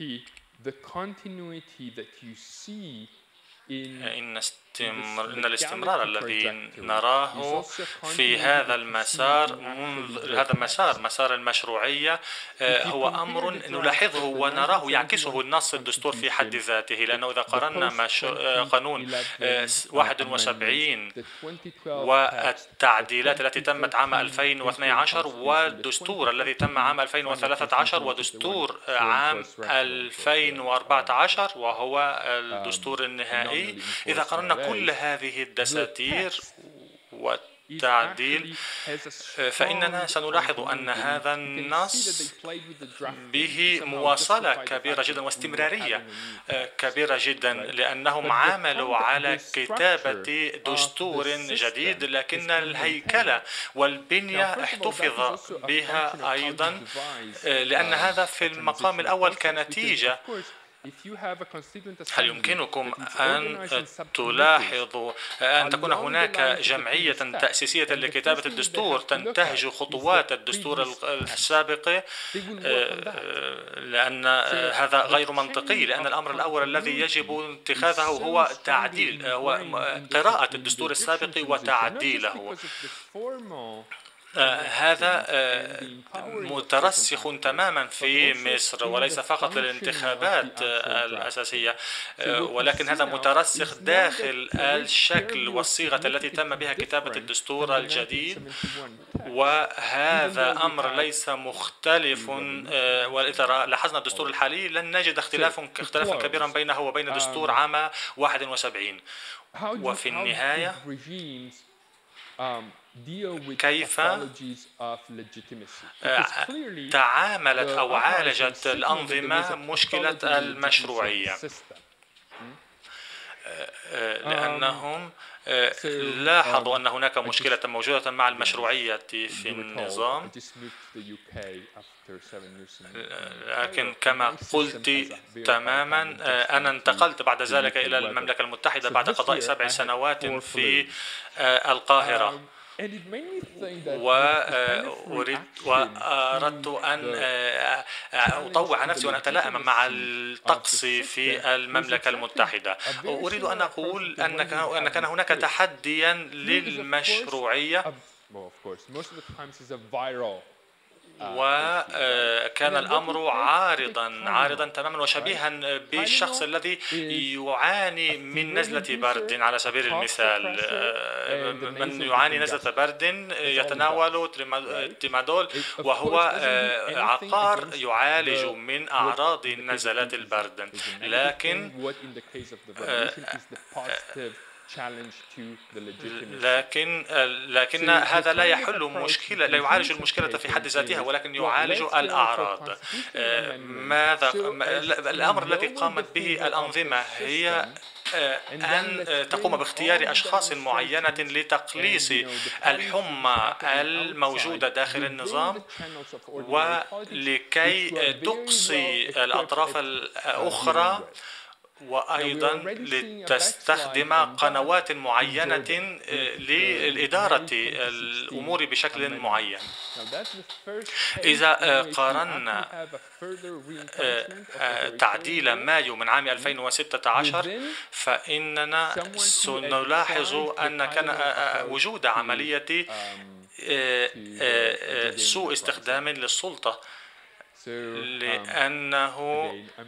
إن الاستمر... إن الاستمرار الذي نراه في هذا المسار منذ هذا المسار مسار المشروعية آه، هو أمر نلاحظه ونراه يعكسه النص الدستور في حد ذاته لأنه إذا قارنا مش... آه، قانون 71 آه، والتعديلات التي تمت عام 2012 والدستور الذي تم عام 2013 ودستور عام 2014 وهو الدستور النهائي. إذا قارنا كل هذه الدساتير والتعديل فإننا سنلاحظ أن هذا النص به مواصلة كبيرة جدا واستمرارية كبيرة جدا لأنهم عملوا على كتابة دستور جديد لكن الهيكلة والبنية احتفظ بها أيضا لأن هذا في المقام الأول كنتيجة. هل يمكنكم أن تلاحظوا أن تكون هناك جمعية تأسيسية لكتابة الدستور تنتهج خطوات الدستور السابق آه، لأن هذا غير منطقي لأن الأمر الأول الذي يجب اتخاذه هو تعديل هو قراءة الدستور السابق وتعديله. آه، هذا آه، مترسخ تماما في مصر وليس فقط للانتخابات آه، الأساسية ولكن هذا مترسخ داخل الشكل والصيغة التي تم بها كتابة الدستور الجديد. وهذا أمر ليس مختلف وإذا لاحظنا الدستور الحالي لن نجد اختلاف اختلافا كبيرا بينه وبين دستور عام 71 وفي النهاية كيف تعاملت أو عالجت الأنظمة مشكلة المشروعية. لأنهم لاحظوا أن هناك مشكلة موجودة مع المشروعية في النظام. لكن كما قلت تماا أنا انتقلت بعد ذلك إلى المملكة المتحدة بعد قضاء سبع سنوات في القاهرة. وأريد وأردت أن أطوع نفسي وأن أتلائم مع الطقس في المملكة المتحدة. أريد أن أقول أن أن كان هناك تحديا للمشروعية. وكان الأمر عارضا عارضا تماما وشبيها بالشخص الذي يعاني من نزلة برد على سبيل المثال. من يعاني نزلة برد يتناول تيمادول وهو عقار يعالج من أعراض نزلات البرد. لكن لكن لكن هذا لا يحل مشكلة لا يعالج المشكلة في حد ذاتها ولكن يعالج الأعراض. آه، ماذا الأمر الذي قامت به الأنظمة هي آه، أن تقوم باختيار أشخاص معينة لتقليص الحمى الموجودة داخل النظام ولكي تقصي الأطراف الأخرى وأيضا لتستخدم قنوات معينة آه، للإدارة الأمور بشكل معين. إذا آه، قارنا آه، تعديل مايو من عام 2016 فإننا سنلاحظ أن كان وجود عملية سوء سوء استخدام للسلطة. لأنه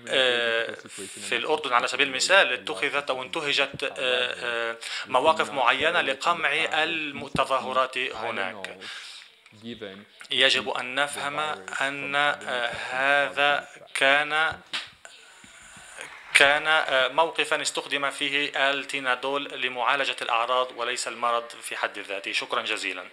آه، في الأردن على سبيل المثال اتخذت أو انتهجت آه، آه، مواقف معينة لقمع التظاهرات هناك. يجب أن نفهم أن هذا كان كان موقفا استخدم فيه التينادول لمعالجة الأعراض وليس المرض في حد ذاته. شكرا جزيلا.